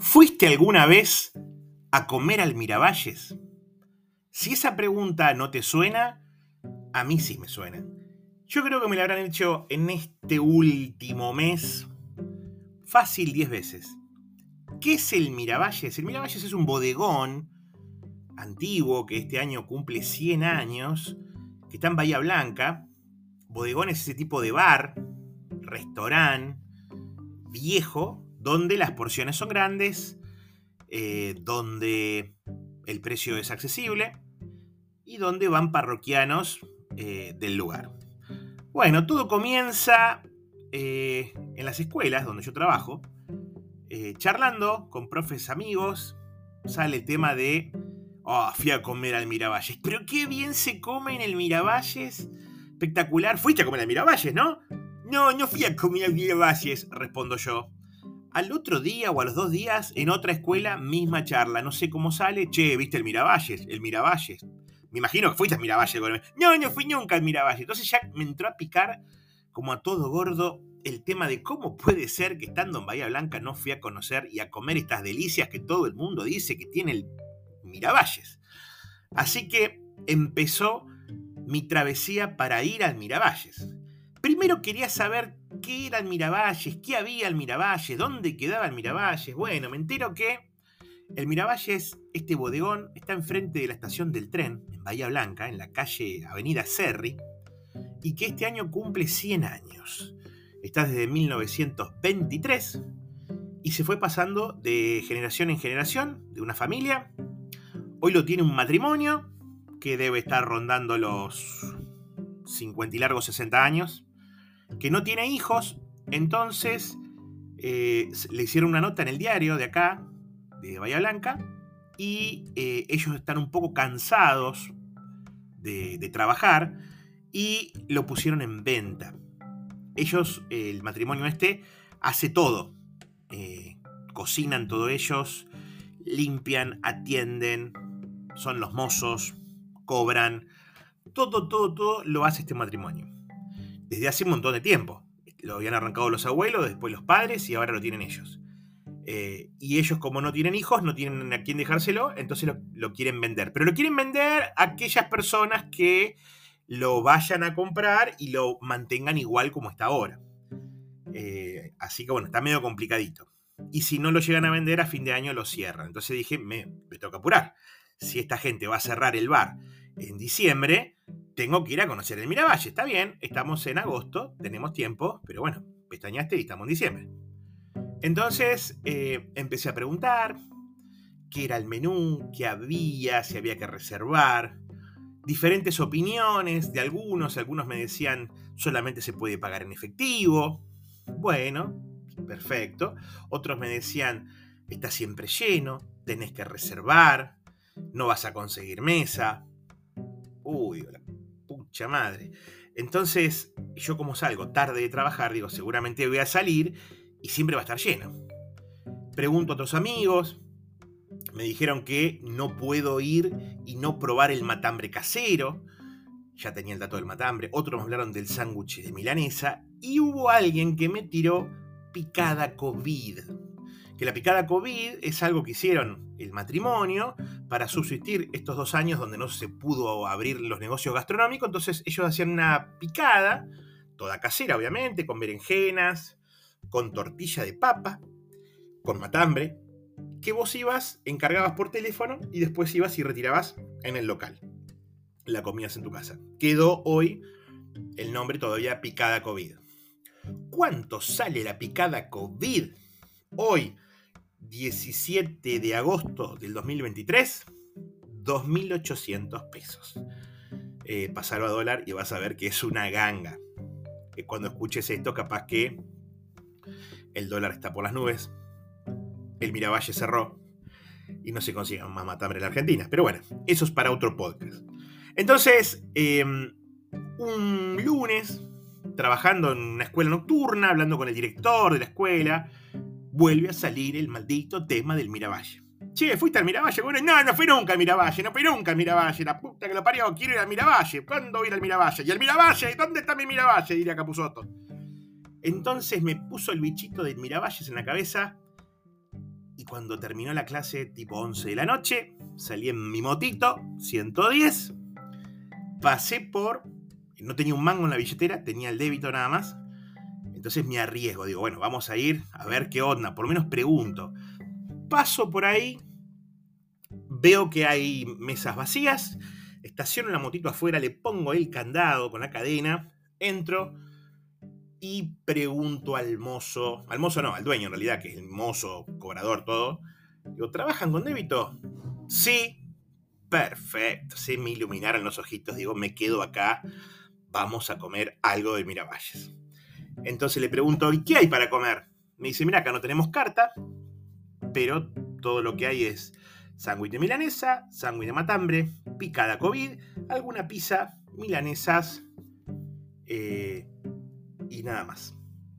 ¿Fuiste alguna vez a comer al Miravalles? Si esa pregunta no te suena, a mí sí me suena. Yo creo que me la habrán hecho en este último mes fácil 10 veces. ¿Qué es el Miravalles? El Miravalles es un bodegón antiguo que este año cumple 100 años, que está en Bahía Blanca. Bodegón es ese tipo de bar, restaurante, viejo, donde las porciones son grandes, eh, donde el precio es accesible y donde van parroquianos eh, del lugar. Bueno, todo comienza eh, en las escuelas donde yo trabajo, charlando con profes amigos, sale el tema de, oh, fui a comer al Miravalles, pero qué bien se come en el Miravalles, espectacular, fuiste a comer al Miravalles, ¿no? No, no fui a comer al Miravalles, respondo yo. Al otro día o a los dos días, en otra escuela, misma charla. No sé cómo sale. Che, ¿viste el Miravalles? El Miravalles. Me imagino que fuiste al Miravalles. No, no fui nunca al Miravalles. Entonces ya me entró a picar, como a todo gordo, el tema de cómo puede ser que estando en Bahía Blanca no fui a conocer y a comer estas delicias que todo el mundo dice que tiene el Miravalles. Así que empezó mi travesía para ir al Miravalles. Primero quería saber qué era el Miravalles, qué había el Miravalles, dónde quedaba el Miravalles. Bueno, me entero que el Miravalles, este bodegón, está enfrente de la estación del tren, en Bahía Blanca, en la calle Avenida Serri, y que este año cumple 100 años. Está desde 1923 y se fue pasando de generación en generación, de una familia. Hoy lo tiene un matrimonio que debe estar rondando los 50 y largos 60 años que no tiene hijos, entonces eh, le hicieron una nota en el diario de acá, de Bahía Blanca, y eh, ellos están un poco cansados de, trabajar y lo pusieron en venta. Ellos, el matrimonio este, hace todo. Eh, cocinan todo ellos, limpian, atienden, son los mozos, cobran. Todo, todo, todo lo hace este matrimonio desde hace un montón de tiempo. Lo habían arrancado los abuelos, después los padres y ahora lo tienen ellos. Eh, y ellos como no tienen hijos, no tienen a quién dejárselo, entonces lo, quieren vender. Pero lo quieren vender a aquellas personas que lo vayan a comprar y lo mantengan igual como está ahora. Eh, así que bueno, está medio complicadito. Y si no lo llegan a vender, a fin de año lo cierran. Entonces dije, me, me toca apurar. Si esta gente va a cerrar el bar en diciembre, tengo que ir a conocer el Miravalle. Está bien, estamos en agosto, tenemos tiempo, pero bueno, pestañaste y estamos en diciembre. Entonces eh, empecé a preguntar qué era el menú, qué había, si había que reservar. Diferentes opiniones de algunos, algunos me decían solamente se puede pagar en efectivo. Bueno, perfecto. Otros me decían está siempre lleno, tenés que reservar, no vas a conseguir mesa. Uy, pucha madre. Entonces, yo como salgo tarde de trabajar, digo, seguramente voy a salir y siempre va a estar lleno. Pregunto a otros amigos, me dijeron que no puedo ir y no probar el matambre casero. Ya tenía el dato del matambre. Otros me hablaron del sándwich de milanesa. Y hubo alguien que me tiró picada COVID que la picada COVID es algo que hicieron el matrimonio para subsistir estos dos años donde no se pudo abrir los negocios gastronómicos. Entonces ellos hacían una picada, toda casera obviamente, con berenjenas, con tortilla de papa, con matambre, que vos ibas, encargabas por teléfono y después ibas y retirabas en el local. La comías en tu casa. Quedó hoy el nombre todavía picada COVID. ¿Cuánto sale la picada COVID? Hoy, 17 de agosto del 2023, 2.800 pesos. Eh, pasarlo a dólar y vas a ver que es una ganga. Que cuando escuches esto, capaz que el dólar está por las nubes, el Miravalle cerró y no se consigue más matambre en la Argentina. Pero bueno, eso es para otro podcast. Entonces, em, un lunes, trabajando en una escuela nocturna, hablando con el director de la escuela, vuelve a salir el maldito tema del Miravalle. Che, ¿fuiste al Miravalle? Bueno, no, no fui nunca al Miravalle, no fui nunca al Miravalle, la puta que lo parió, quiero ir al Miravalle. ¿Cuándo voy a ir al Miravalle? ¿Y el Miravalle? ¿Dónde está mi Miravalle? Diría Capuzotto. Entonces me puso el bichito del Miravalles en la cabeza y cuando terminó la clase, tipo 11 de la noche, salí en mi motito, 110, pasé por, no tenía un mango en la billetera, tenía el débito nada más, entonces me arriesgo, digo, bueno, vamos a ir a ver qué onda, por lo menos pregunto. Paso por ahí, veo que hay mesas vacías, estaciono la motito afuera, le pongo el candado con la cadena, entro y pregunto al mozo, al mozo no, al dueño en realidad, que es el mozo, cobrador, todo. Digo, ¿trabajan con débito? Sí, perfecto, se me iluminaron los ojitos, digo, me quedo acá, vamos a comer algo de Miravalles. Entonces le pregunto, ¿y qué hay para comer? Me dice, mira, acá no tenemos carta, pero todo lo que hay es sándwich de milanesa, sándwich de matambre, picada COVID, alguna pizza, milanesas eh, y nada más.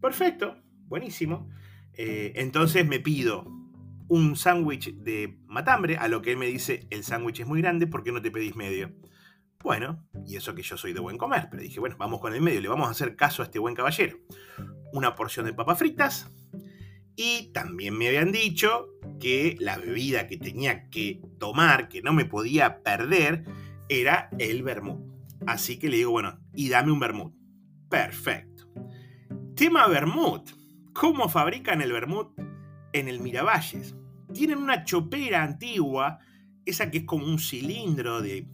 Perfecto, buenísimo. Eh, entonces me pido un sándwich de matambre, a lo que él me dice, el sándwich es muy grande, ¿por qué no te pedís medio? Bueno, y eso que yo soy de buen comer, pero dije, bueno, vamos con el medio, le vamos a hacer caso a este buen caballero. Una porción de papas fritas y también me habían dicho que la bebida que tenía que tomar, que no me podía perder, era el vermut. Así que le digo, bueno, y dame un vermut. Perfecto. Tema vermut. ¿Cómo fabrican el vermut en el Miravalles? Tienen una chopera antigua, esa que es como un cilindro de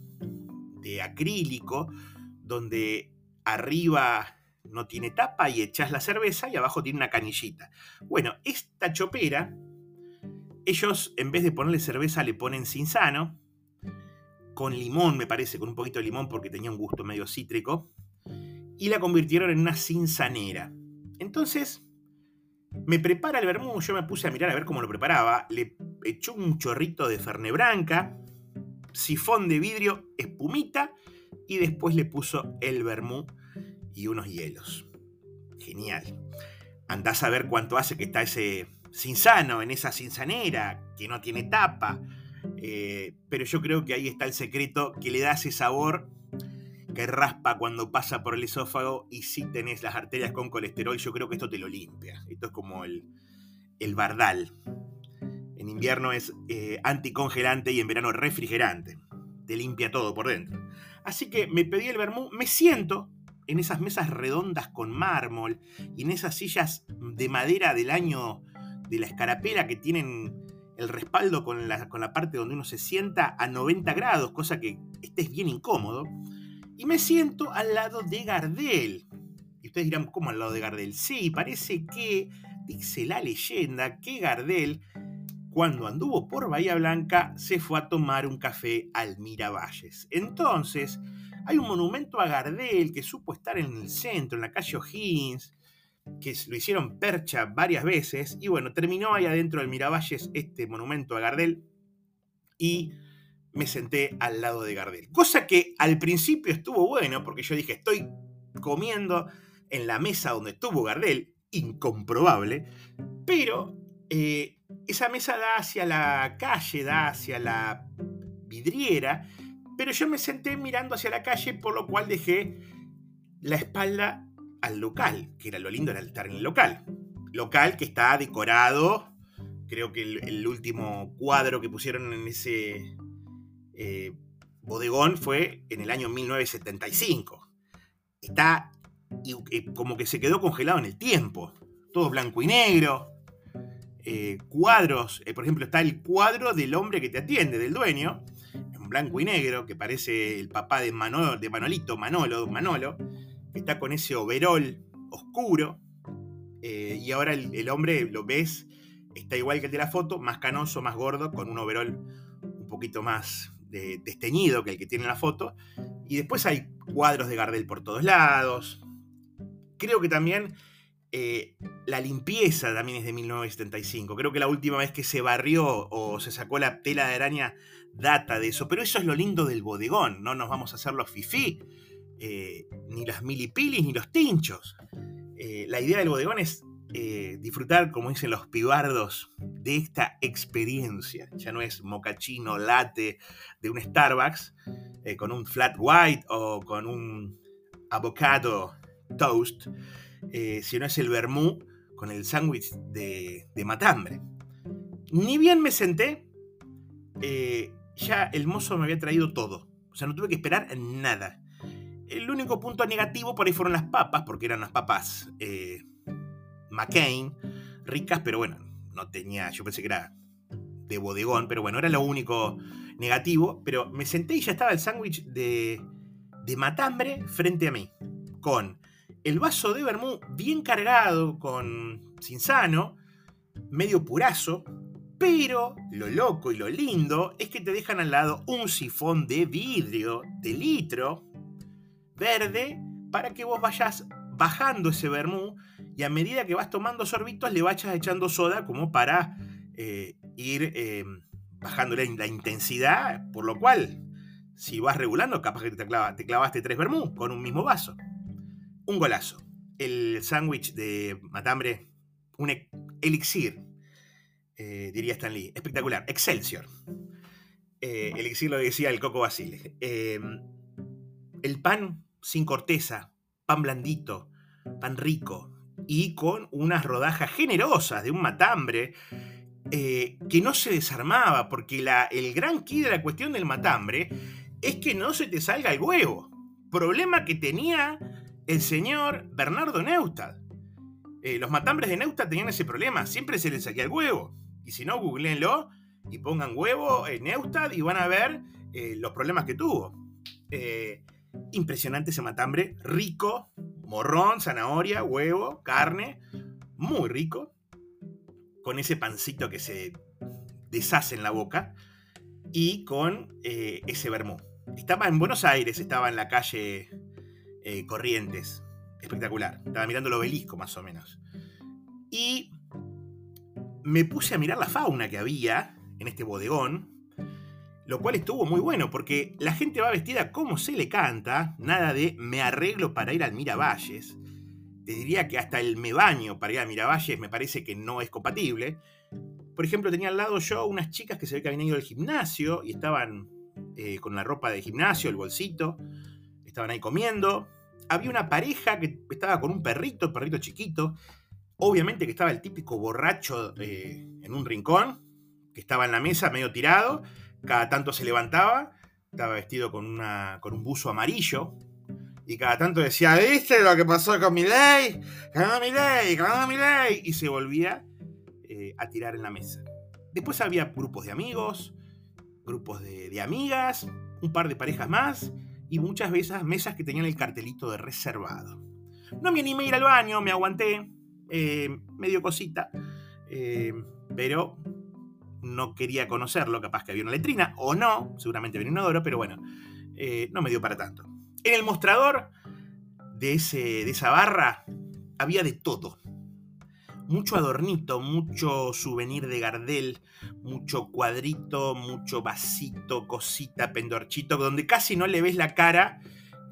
de acrílico, donde arriba no tiene tapa y echas la cerveza y abajo tiene una canillita. Bueno, esta chopera, ellos en vez de ponerle cerveza le ponen cinzano, con limón me parece, con un poquito de limón porque tenía un gusto medio cítrico, y la convirtieron en una cinzanera. Entonces, me prepara el vermú, yo me puse a mirar a ver cómo lo preparaba, le echó un chorrito de fernebranca, sifón de vidrio, espumita y después le puso el vermú y unos hielos. Genial. Andás a ver cuánto hace que está ese cinzano en esa cinzanera que no tiene tapa. Eh, pero yo creo que ahí está el secreto que le da ese sabor que raspa cuando pasa por el esófago y si tenés las arterias con colesterol, yo creo que esto te lo limpia. Esto es como el, el bardal. En invierno es eh, anticongelante y en verano refrigerante. Te limpia todo por dentro. Así que me pedí el vermú, me siento en esas mesas redondas con mármol y en esas sillas de madera del año de la escarapela que tienen el respaldo con la, con la parte donde uno se sienta a 90 grados, cosa que estés bien incómodo. Y me siento al lado de Gardel. Y ustedes dirán, ¿cómo al lado de Gardel? Sí, parece que, dice la leyenda, que Gardel cuando anduvo por Bahía Blanca, se fue a tomar un café al Miravalles. Entonces, hay un monumento a Gardel que supo estar en el centro, en la calle O'Higgins, que lo hicieron percha varias veces, y bueno, terminó ahí adentro del Miravalles este monumento a Gardel, y me senté al lado de Gardel. Cosa que al principio estuvo bueno, porque yo dije, estoy comiendo en la mesa donde estuvo Gardel, incomprobable, pero eh, esa mesa da hacia la calle, da hacia la vidriera, pero yo me senté mirando hacia la calle, por lo cual dejé la espalda al local, que era lo lindo era estar en el local. Local que está decorado, creo que el, último cuadro que pusieron en ese eh, bodegón fue en el año 1975. Está como que se quedó congelado en el tiempo, todo blanco y negro, eh, cuadros, eh, por ejemplo, está el cuadro del hombre que te atiende, del dueño, en blanco y negro, que parece el papá de, Manolo, de Manolito, Manolo, Manolo, que está con ese overol oscuro, eh, y ahora el, hombre, lo ves, está igual que el de la foto, más canoso, más gordo, con un overol un poquito más desteñido que el que tiene la foto, y después hay cuadros de Gardel por todos lados. Creo que también eh, la limpieza también es de 1975. Creo que la última vez que se barrió o se sacó la tela de araña data de eso. Pero eso es lo lindo del bodegón. No nos vamos a hacer los fifí, eh, ni las milipilis, ni los tinchos. Eh, la idea del bodegón es disfrutar, como dicen los pibardos, de esta experiencia. Ya no es mocachino, latte de un Starbucks con un flat white o con un avocado toast eh, si no es el vermú con el sándwich de, matambre. Ni bien me senté, eh, ya el mozo me había traído todo. O sea, no tuve que esperar nada. El único punto negativo por ahí fueron las papas, porque eran las papas eh, McCain, ricas, pero bueno, no tenía, yo pensé que era de bodegón, pero bueno, era lo único negativo. Pero me senté y ya estaba el sándwich de, de matambre frente a mí, con el vaso de vermú bien cargado, con sano, medio purazo, pero lo loco y lo lindo es que te dejan al lado un sifón de vidrio de litro verde para que vos vayas bajando ese vermú y a medida que vas tomando sorbitos le vayas echando soda como para eh, ir eh, bajando la, intensidad, por lo cual si vas regulando capaz que te, te clavaste tres vermú con un mismo vaso. Un golazo. El sándwich de matambre, un e-, elixir, eh, diría Stan Lee. Espectacular. Excelsior. elixir lo decía el Coco Basile. el pan sin corteza, pan blandito, pan rico y con unas rodajas generosas de un matambre eh, que no se desarmaba, porque la, el gran key de la cuestión del matambre es que no se te salga el huevo. Problema que tenía el señor Bernardo Neustadt. Eh, los matambres de Neustadt tenían ese problema, siempre se les salía el huevo. Y si no, googleenlo y pongan huevo en Neustadt y van a ver eh, los problemas que tuvo. Impresionante ese matambre, rico, morrón, zanahoria, huevo, carne, muy rico, con ese pancito que se deshace en la boca y con eh, ese vermú. Estaba en Buenos Aires, estaba en la calle eh, Corrientes, espectacular, estaba mirando el obelisco más o menos. Y me puse a mirar la fauna que había en este bodegón, lo cual estuvo muy bueno porque la gente va vestida como se le canta, nada de me arreglo para ir al Miravalles. Te diría que hasta el me baño para ir al Miravalles me parece que no es compatible. Por ejemplo, tenía al lado yo unas chicas que se ve que habían ido al gimnasio y estaban eh, con la ropa de gimnasio, el bolsito, estaban ahí comiendo. Había una pareja que estaba con un perrito, perrito chiquito. Obviamente que estaba el típico borracho eh, en un rincón, que estaba en la mesa medio tirado, cada tanto se levantaba, estaba vestido con, una, con un buzo amarillo, y cada tanto decía, ¿viste lo que pasó con mi ley? ¡Ganó mi ley! ¡Ganó mi ley! Y se volvía eh, a tirar en la mesa. Después había grupos de amigos, grupos de, de, amigas, un par de parejas más y muchas veces mesas que tenían el cartelito de reservado. No me animé a ir al baño, me aguanté, eh, medio cosita, eh, pero no quería conocerlo, capaz que había una letrina, o no, seguramente había un inodoro, pero bueno, eh, no me dio para tanto. En el mostrador de, ese, de esa barra había de todo. Mucho adornito, mucho souvenir de Gardel, mucho cuadrito, mucho vasito, cosita, pendorchito, donde casi no le ves la cara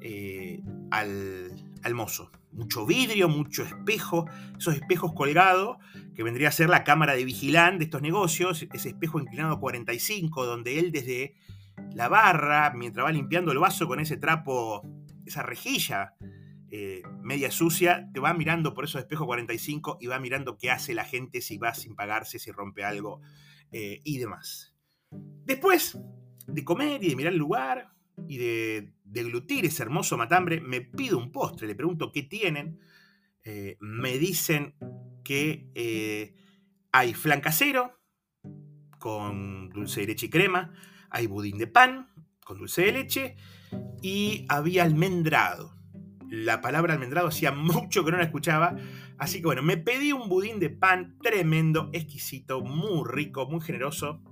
eh, al, mozo. Mucho vidrio, mucho espejo, esos espejos colgados, que vendría a ser la cámara de vigilante de estos negocios, ese espejo inclinado a 45, donde él desde la barra, mientras va limpiando el vaso con ese trapo, esa rejilla eh, media sucia, te va mirando por esos espejos 45 y va mirando qué hace la gente, si va sin pagarse, si rompe algo eh, y demás. Después de comer y de mirar el lugar, y de deglutir ese hermoso matambre, me pido un postre, le pregunto qué tienen, eh, me dicen que hay flan casero con dulce de leche y crema, hay budín de pan con dulce de leche y había almendrado. La palabra almendrado hacía mucho que no la escuchaba, así que bueno, me pedí un budín de pan tremendo, exquisito, muy rico, muy generoso.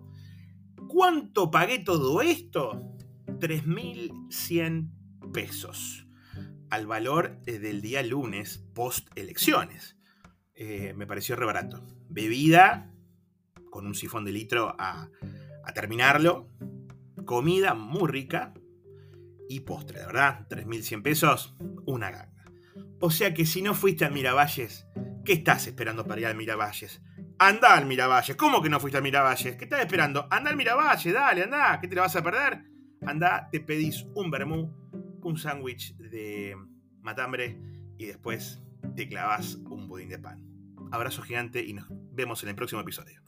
¿Cuánto pagué todo esto? 3.100 pesos al valor eh, del día lunes post elecciones. Eh, me pareció re barato. Bebida con un sifón de litro a, terminarlo. Comida muy rica. Y postre, de verdad. 3.100 pesos, una ganga. O sea que si no fuiste a Miravalles, ¿qué estás esperando para ir al Miravalles? Anda al Miravalles. ¿Cómo que no fuiste al Miravalles? ¿Qué estás esperando? Anda al Miravalles, dale, anda. ¿Qué te la vas a perder? Anda, te pedís un vermú, un sándwich de matambre y después te clavas un budín de pan. Abrazo gigante y nos vemos en el próximo episodio.